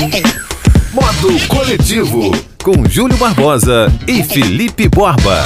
Modo Coletivo, com Júlio Barbosa e Felipe Borba.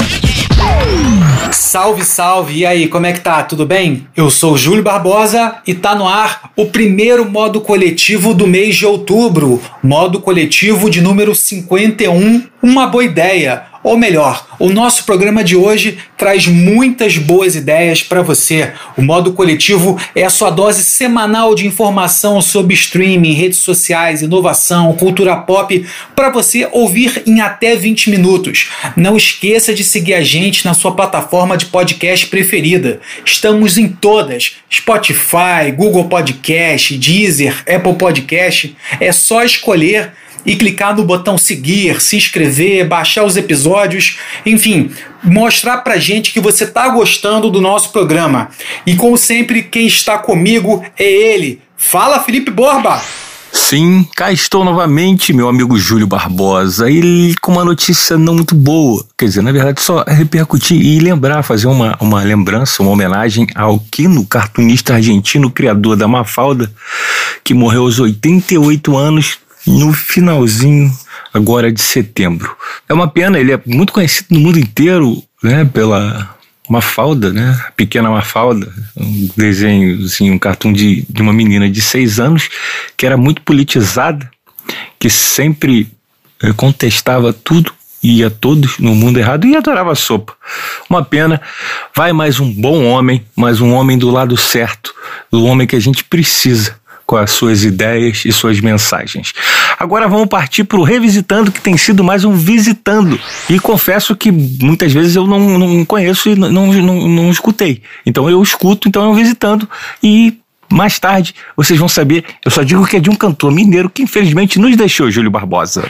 Salve, salve! E aí, como é que tá? Tudo bem? Eu sou Júlio Barbosa e tá no ar o primeiro modo coletivo do mês de outubro. Modo coletivo de número 51. Uma boa ideia ou melhor, o nosso programa de hoje traz muitas boas ideias para você. O modo coletivo é a sua dose semanal de informação sobre streaming, redes sociais, inovação, cultura pop, para você ouvir em até 20 minutos. Não esqueça de seguir a gente na sua plataforma de podcast preferida. Estamos em todas: Spotify, Google Podcast, Deezer, Apple Podcast. É só escolher e clicar no botão seguir, se inscrever, baixar os episódios, enfim, mostrar pra gente que você tá gostando do nosso programa. E como sempre, quem está comigo é ele. Fala, Felipe Borba! Sim, cá estou novamente, meu amigo Júlio Barbosa, e com uma notícia não muito boa. Quer dizer, na verdade, só repercutir e lembrar, fazer uma, uma lembrança, uma homenagem ao Quino, cartunista argentino, criador da Mafalda, que morreu aos 88 anos no finalzinho agora de setembro. É uma pena, ele é muito conhecido no mundo inteiro, né, pela Mafalda, né, Pequena Mafalda, um desenho, assim, um cartoon de, de uma menina de seis anos que era muito politizada, que sempre eh, contestava tudo e todos no mundo errado e adorava sopa. Uma pena. Vai mais um bom homem, mais um homem do lado certo, do homem que a gente precisa com as suas ideias e suas mensagens. Agora vamos partir para o Revisitando, que tem sido mais um visitando. E confesso que muitas vezes eu não, não conheço e não, não, não escutei. Então eu escuto, então eu visitando e mais tarde vocês vão saber. Eu só digo que é de um cantor mineiro que infelizmente nos deixou, Júlio Barbosa.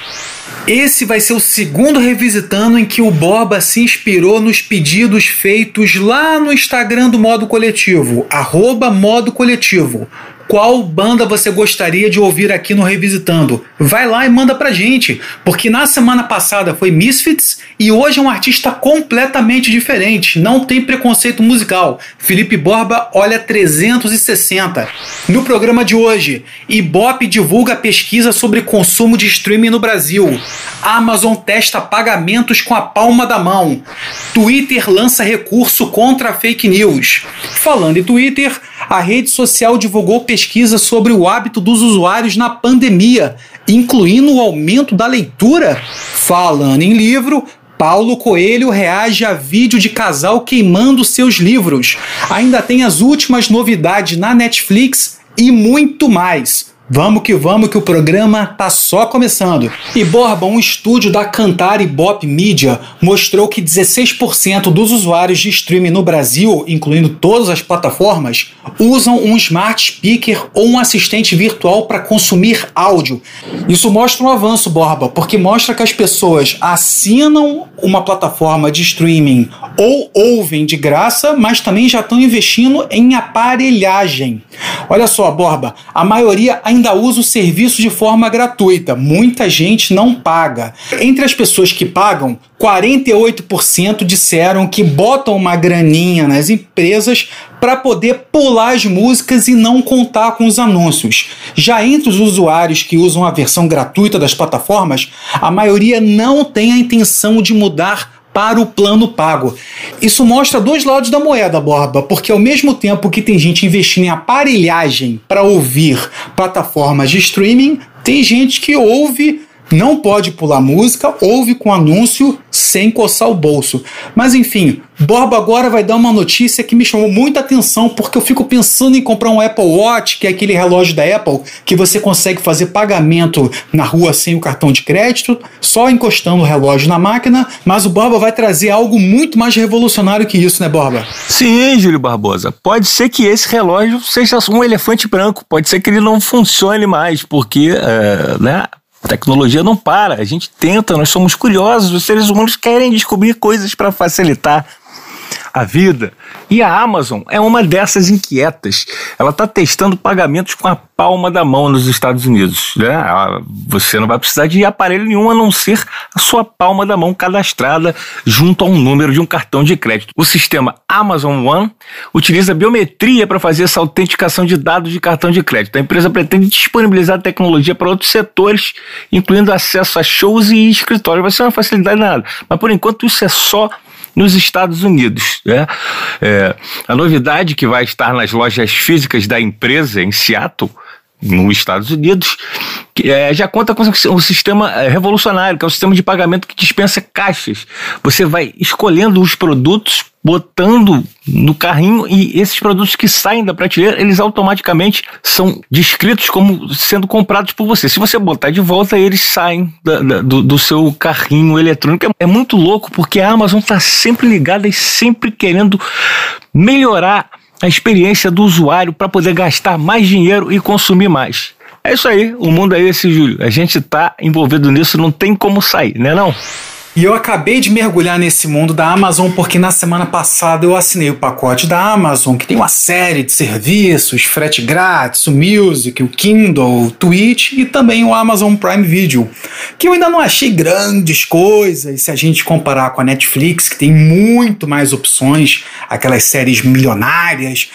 Esse vai ser o segundo Revisitando em que o Borba se inspirou nos pedidos feitos lá no Instagram do Modo Coletivo, arroba Modo Coletivo qual banda você gostaria de ouvir aqui no Revisitando. Vai lá e manda pra gente, porque na semana passada foi Misfits e hoje é um artista completamente diferente, não tem preconceito musical. Felipe Borba olha 360. No programa de hoje, Ibope divulga pesquisa sobre consumo de streaming no Brasil. Amazon testa pagamentos com a palma da mão. Twitter lança recurso contra fake news. Falando em Twitter, a rede social divulgou pesquisa sobre o hábito dos usuários na pandemia, incluindo o aumento da leitura. Falando em livro, Paulo Coelho reage a vídeo de casal queimando seus livros. Ainda tem as últimas novidades na Netflix e muito mais. Vamos que vamos que o programa tá só começando. E Borba, um estúdio da Cantar e Bop Media mostrou que 16% dos usuários de streaming no Brasil, incluindo todas as plataformas, usam um smart speaker ou um assistente virtual para consumir áudio. Isso mostra um avanço, Borba, porque mostra que as pessoas assinam uma plataforma de streaming ou ouvem de graça, mas também já estão investindo em aparelhagem. Olha só, Borba, a maioria ainda usa o serviço de forma gratuita. Muita gente não paga. Entre as pessoas que pagam, 48% disseram que botam uma graninha nas empresas para poder pular as músicas e não contar com os anúncios. Já entre os usuários que usam a versão gratuita das plataformas, a maioria não tem a intenção de mudar para o plano pago. Isso mostra dois lados da moeda, Borba, porque ao mesmo tempo que tem gente investindo em aparelhagem para ouvir plataformas de streaming, tem gente que ouve não pode pular música, ouve com anúncio sem coçar o bolso. Mas enfim, Borba agora vai dar uma notícia que me chamou muita atenção porque eu fico pensando em comprar um Apple Watch, que é aquele relógio da Apple que você consegue fazer pagamento na rua sem o cartão de crédito, só encostando o relógio na máquina. Mas o Borba vai trazer algo muito mais revolucionário que isso, né, Borba? Sim, Júlio Barbosa. Pode ser que esse relógio seja um elefante branco, pode ser que ele não funcione mais, porque, uh, né? A tecnologia não para, a gente tenta, nós somos curiosos, os seres humanos querem descobrir coisas para facilitar a vida. E a Amazon é uma dessas inquietas. Ela está testando pagamentos com a palma da mão nos Estados Unidos. Né? Você não vai precisar de aparelho nenhum a não ser a sua palma da mão cadastrada junto a um número de um cartão de crédito. O sistema Amazon One utiliza biometria para fazer essa autenticação de dados de cartão de crédito. A empresa pretende disponibilizar a tecnologia para outros setores, incluindo acesso a shows e escritórios. Vai ser uma facilidade nada. Mas por enquanto isso é só nos Estados Unidos. Né? É, a novidade que vai estar nas lojas físicas da empresa em Seattle nos Estados Unidos, é, já conta com um sistema é, revolucionário, que é um sistema de pagamento que dispensa caixas. Você vai escolhendo os produtos, botando no carrinho e esses produtos que saem da prateleira, eles automaticamente são descritos como sendo comprados por você. Se você botar de volta, eles saem da, da, do, do, seu carrinho eletrônico. É, é muito louco porque a Amazon está sempre ligada e sempre querendo melhorar a experiência do usuário para poder gastar mais dinheiro e consumir mais. É isso aí, o mundo é esse, Júlio. A gente está envolvido nisso, não tem como sair, né não? E eu acabei de mergulhar nesse mundo da Amazon porque na semana passada eu assinei o pacote da Amazon, que tem uma série de serviços, frete grátis, o Music, o Kindle, o Twitch e também o Amazon Prime Video, que eu ainda não achei grandes coisas se a gente comparar com a Netflix, que tem muito mais opções, aquelas séries milionárias,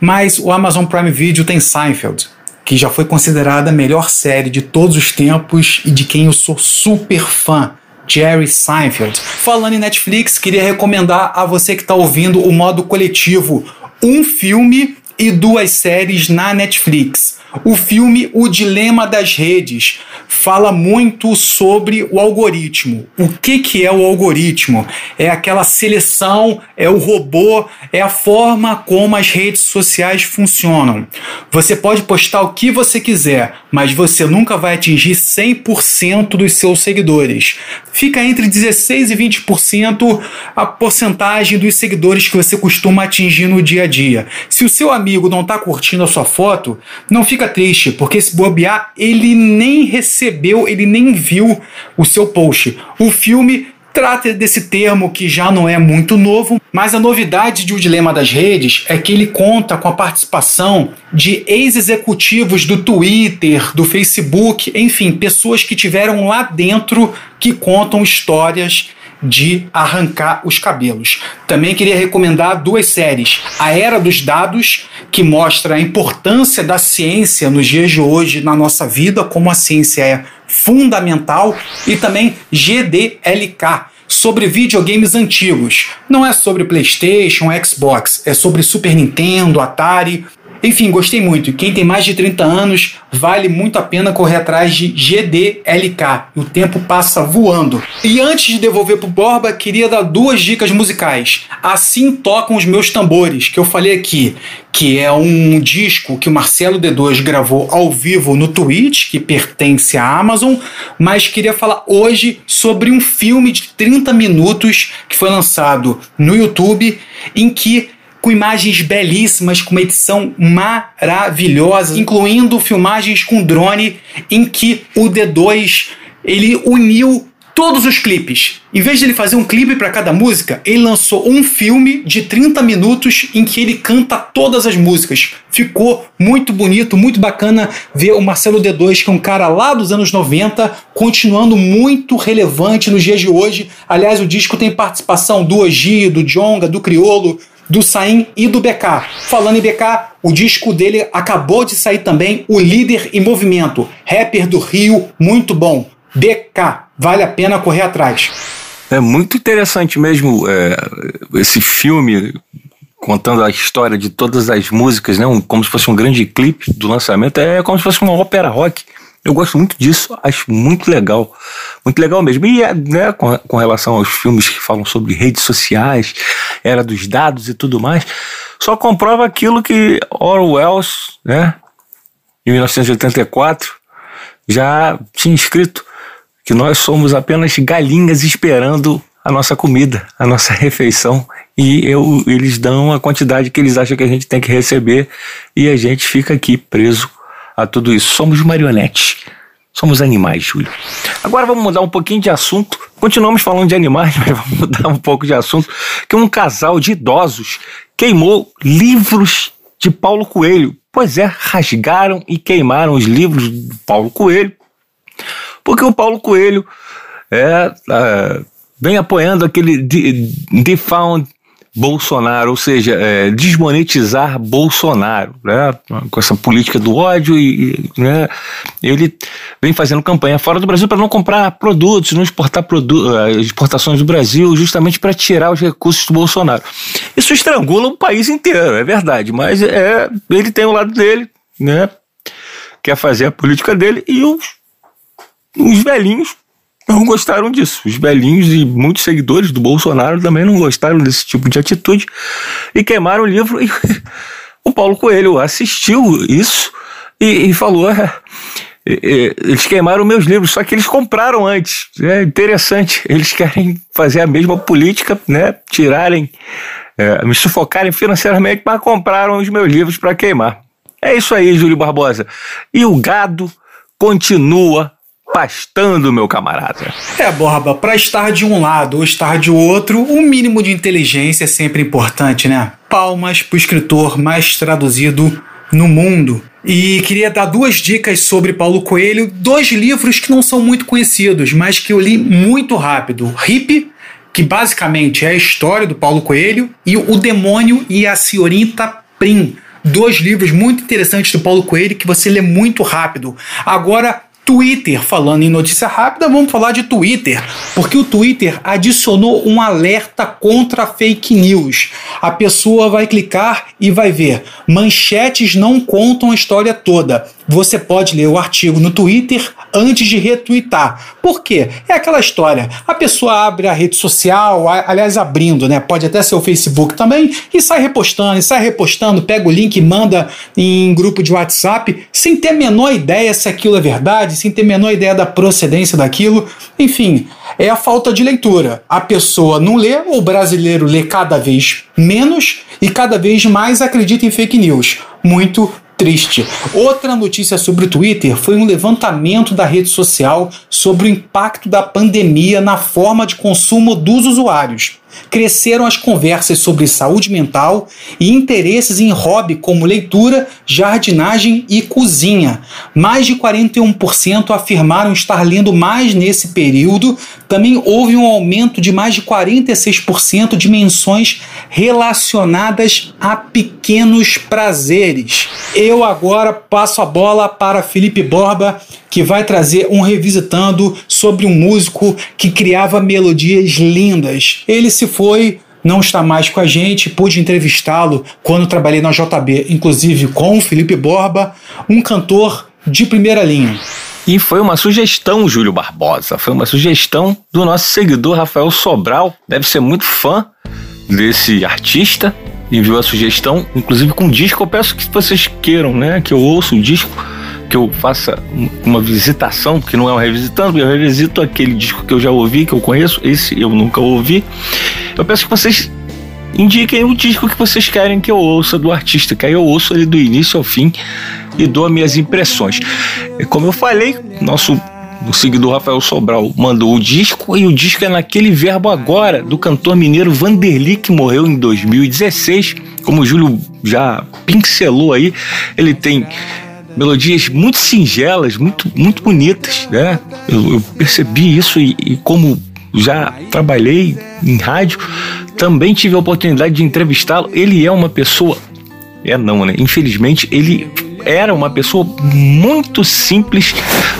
mas o Amazon Prime Video tem Seinfeld, que já foi considerada a melhor série de todos os tempos e de quem eu sou super fã. Jerry Seinfeld. Falando em Netflix, queria recomendar a você que está ouvindo o modo coletivo um filme e duas séries na Netflix. O filme O Dilema das Redes fala muito sobre o algoritmo. O que, que é o algoritmo? É aquela seleção, é o robô, é a forma como as redes sociais funcionam. Você pode postar o que você quiser, mas você nunca vai atingir 100% dos seus seguidores. Fica entre 16 e 20% a porcentagem dos seguidores que você costuma atingir no dia a dia. Se o seu amigo não está curtindo a sua foto, não fica triste, porque se bobear, ele nem recebeu, ele nem viu o seu post. O filme trata desse termo que já não é muito novo, mas a novidade de O Dilema das Redes é que ele conta com a participação de ex-executivos do Twitter, do Facebook, enfim, pessoas que tiveram lá dentro que contam histórias de arrancar os cabelos. Também queria recomendar duas séries: A Era dos Dados, que mostra a importância da ciência nos dias de hoje na nossa vida, como a ciência é fundamental, e também GDLK, sobre videogames antigos. Não é sobre PlayStation, Xbox, é sobre Super Nintendo, Atari, enfim, gostei muito. Quem tem mais de 30 anos, vale muito a pena correr atrás de GDLK. O tempo passa voando. E antes de devolver pro Borba, queria dar duas dicas musicais. Assim tocam os meus tambores, que eu falei aqui, que é um disco que o Marcelo D2 gravou ao vivo no Twitch, que pertence à Amazon, mas queria falar hoje sobre um filme de 30 minutos que foi lançado no YouTube, em que com imagens belíssimas, com uma edição maravilhosa, incluindo filmagens com drone, em que o D2 ele uniu todos os clipes. Em vez de ele fazer um clipe para cada música, ele lançou um filme de 30 minutos em que ele canta todas as músicas. Ficou muito bonito, muito bacana ver o Marcelo D2, que é um cara lá dos anos 90, continuando muito relevante nos dias de hoje. Aliás, o disco tem participação do Oji, do Jonga, do Criolo, do Saim e do BK. Falando em BK, o disco dele acabou de sair também, O Líder em Movimento, rapper do Rio, muito bom. BK, vale a pena correr atrás. É muito interessante mesmo é, esse filme contando a história de todas as músicas, né? Um, como se fosse um grande clipe do lançamento. É como se fosse uma ópera rock. Eu gosto muito disso, acho muito legal. Muito legal mesmo. E né, com, com relação aos filmes que falam sobre redes sociais, era dos dados e tudo mais, só comprova aquilo que Orwell, né, em 1984, já tinha escrito que nós somos apenas galinhas esperando a nossa comida, a nossa refeição, e eu, eles dão a quantidade que eles acham que a gente tem que receber e a gente fica aqui preso a tudo isso. Somos marionetes. Somos animais, Júlio. Agora vamos mudar um pouquinho de assunto. Continuamos falando de animais, mas vamos mudar um pouco de assunto. Que um casal de idosos queimou livros de Paulo Coelho. Pois é, rasgaram e queimaram os livros de Paulo Coelho. Porque o Paulo Coelho é, é vem apoiando aquele Defound Bolsonaro, ou seja, é, desmonetizar Bolsonaro, né, com essa política do ódio e né, ele vem fazendo campanha fora do Brasil para não comprar produtos, não exportar produ é, exportações do Brasil, justamente para tirar os recursos do Bolsonaro. Isso estrangula o país inteiro, é verdade, mas é, ele tem o lado dele, né, quer fazer a política dele e os, os velhinhos não gostaram disso. Os velhinhos e muitos seguidores do Bolsonaro também não gostaram desse tipo de atitude e queimaram o livro. E o Paulo Coelho assistiu isso e, e falou: é, é, eles queimaram meus livros, só que eles compraram antes. É interessante. Eles querem fazer a mesma política, né? Tirarem, é, me sufocarem financeiramente, mas compraram os meus livros para queimar. É isso aí, Júlio Barbosa. E o gado continua pastando, meu camarada. É, Borba, para estar de um lado ou estar de outro, o um mínimo de inteligência é sempre importante, né? Palmas pro escritor mais traduzido no mundo. E queria dar duas dicas sobre Paulo Coelho, dois livros que não são muito conhecidos, mas que eu li muito rápido. Hip, que basicamente é a história do Paulo Coelho, e O Demônio e a Senhorita Prim. Dois livros muito interessantes do Paulo Coelho que você lê muito rápido. Agora, Twitter, falando em notícia rápida, vamos falar de Twitter, porque o Twitter adicionou um alerta contra fake news. A pessoa vai clicar e vai ver: manchetes não contam a história toda. Você pode ler o artigo no Twitter antes de retweetar. Por quê? É aquela história. A pessoa abre a rede social, aliás, abrindo, né? Pode até ser o Facebook também, e sai repostando, e sai repostando, pega o link e manda em grupo de WhatsApp, sem ter a menor ideia se aquilo é verdade, sem ter a menor ideia da procedência daquilo. Enfim, é a falta de leitura. A pessoa não lê, o brasileiro lê cada vez menos e cada vez mais acredita em fake news. Muito triste. Outra notícia sobre o Twitter foi um levantamento da rede social sobre o impacto da pandemia na forma de consumo dos usuários cresceram as conversas sobre saúde mental e interesses em hobby como leitura, jardinagem e cozinha. Mais de 41% afirmaram estar lendo mais nesse período. Também houve um aumento de mais de 46% de menções relacionadas a pequenos prazeres. Eu agora passo a bola para Felipe Borba que vai trazer um revisitando sobre um músico que criava melodias lindas. Ele se foi não está mais com a gente, pude entrevistá-lo quando trabalhei na JB, inclusive com o Felipe Borba, um cantor de primeira linha. E foi uma sugestão, Júlio Barbosa, foi uma sugestão do nosso seguidor Rafael Sobral, deve ser muito fã desse artista, enviou a sugestão, inclusive com disco. Eu peço que vocês queiram, né, que eu ouça o disco que eu faça uma visitação, que não é um revisitando, eu revisito aquele disco que eu já ouvi, que eu conheço, esse eu nunca ouvi. Eu peço que vocês indiquem o disco que vocês querem que eu ouça do artista, que aí eu ouço ele do início ao fim e dou minhas impressões. Como eu falei, nosso o seguidor Rafael Sobral mandou o disco e o disco é naquele verbo agora do cantor mineiro Vanderly que morreu em 2016. Como o Júlio já pincelou aí, ele tem melodias muito singelas, muito, muito bonitas, né? Eu, eu percebi isso e, e, como já trabalhei em rádio, também tive a oportunidade de entrevistá-lo. Ele é uma pessoa, é não, né? Infelizmente ele era uma pessoa muito simples,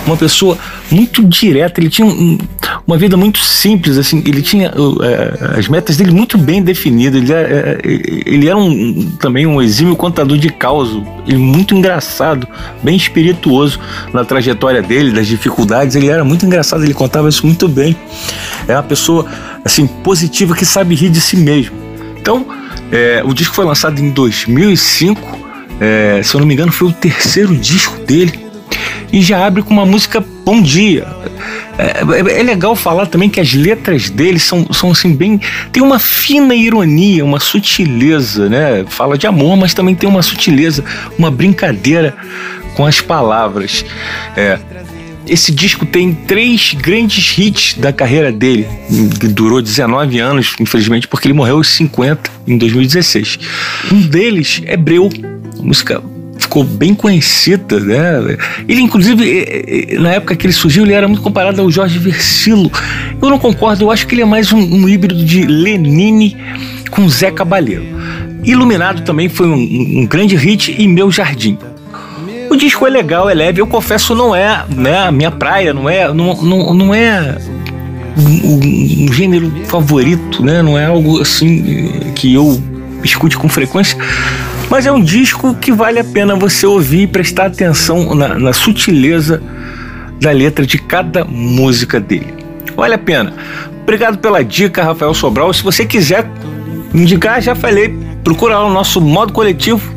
uma pessoa muito direta. Ele tinha um, uma vida muito simples, assim. Ele tinha uh, as metas dele muito bem definidas. Ele era, uh, ele era um, também um exímio contador de causa, ele muito engraçado, bem espirituoso na trajetória dele, das dificuldades. Ele era muito engraçado. Ele contava isso muito bem. É uma pessoa assim positiva que sabe rir de si mesmo. Então, é, o disco foi lançado em 2005 é, se eu não me engano, foi o terceiro disco dele. E já abre com uma música Bom Dia. É, é, é, legal falar também que as letras dele são, são assim bem. tem uma fina ironia, uma sutileza, né? Fala de amor, mas também tem uma sutileza, uma brincadeira com as palavras. É, esse disco tem três grandes hits da carreira dele, que durou 19 anos, infelizmente, porque ele morreu aos 50 em 2016. Um deles é Breu, música ficou bem conhecida, né? Ele, inclusive, na época que ele surgiu, ele era muito comparado ao Jorge Versilo. Eu não concordo, eu acho que ele é mais um, um híbrido de Lenine com Zé Cabaleiro. Iluminado também foi um, um grande hit em Meu Jardim. O disco é legal, é leve, eu confesso, não é né, a minha praia, não é, não, não, não é um, um, gênero favorito, né? Não é algo assim que eu escute com frequência, mas é um disco que vale a pena você ouvir e prestar atenção na, na sutileza da letra de cada música dele. Vale a pena. Obrigado pela dica, Rafael Sobral. Se você quiser indicar, já falei, procura lá o nosso modo coletivo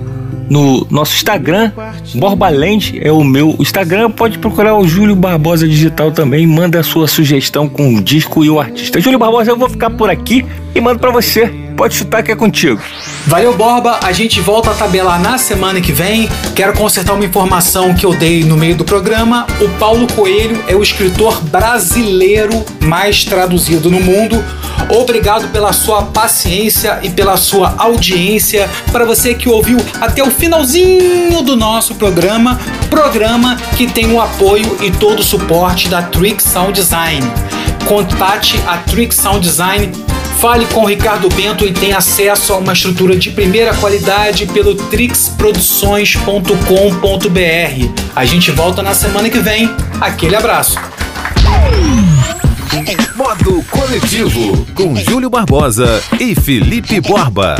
no nosso Instagram. Borbaland é o meu Instagram. Pode procurar o Júlio Barbosa Digital também. Manda a sua sugestão com o disco e o artista. Júlio Barbosa, eu vou ficar por aqui e mando para você. Pode chutar que é contigo. Valeu, Borba. A gente volta a tabelar na semana que vem. Quero consertar uma informação que eu dei no meio do programa. O Paulo Coelho é o escritor brasileiro mais traduzido no mundo. Obrigado pela sua paciência e pela sua audiência. Para você que ouviu até o finalzinho do nosso programa, programa que tem o apoio e todo o suporte da Trick Sound Design. Contate a Trick Sound Design Fale com Ricardo Bento e tenha acesso a uma estrutura de primeira qualidade pelo trixproduções.com.br. A gente volta na semana que vem. Aquele abraço. Modo Coletivo com Júlio Barbosa e Felipe Borba.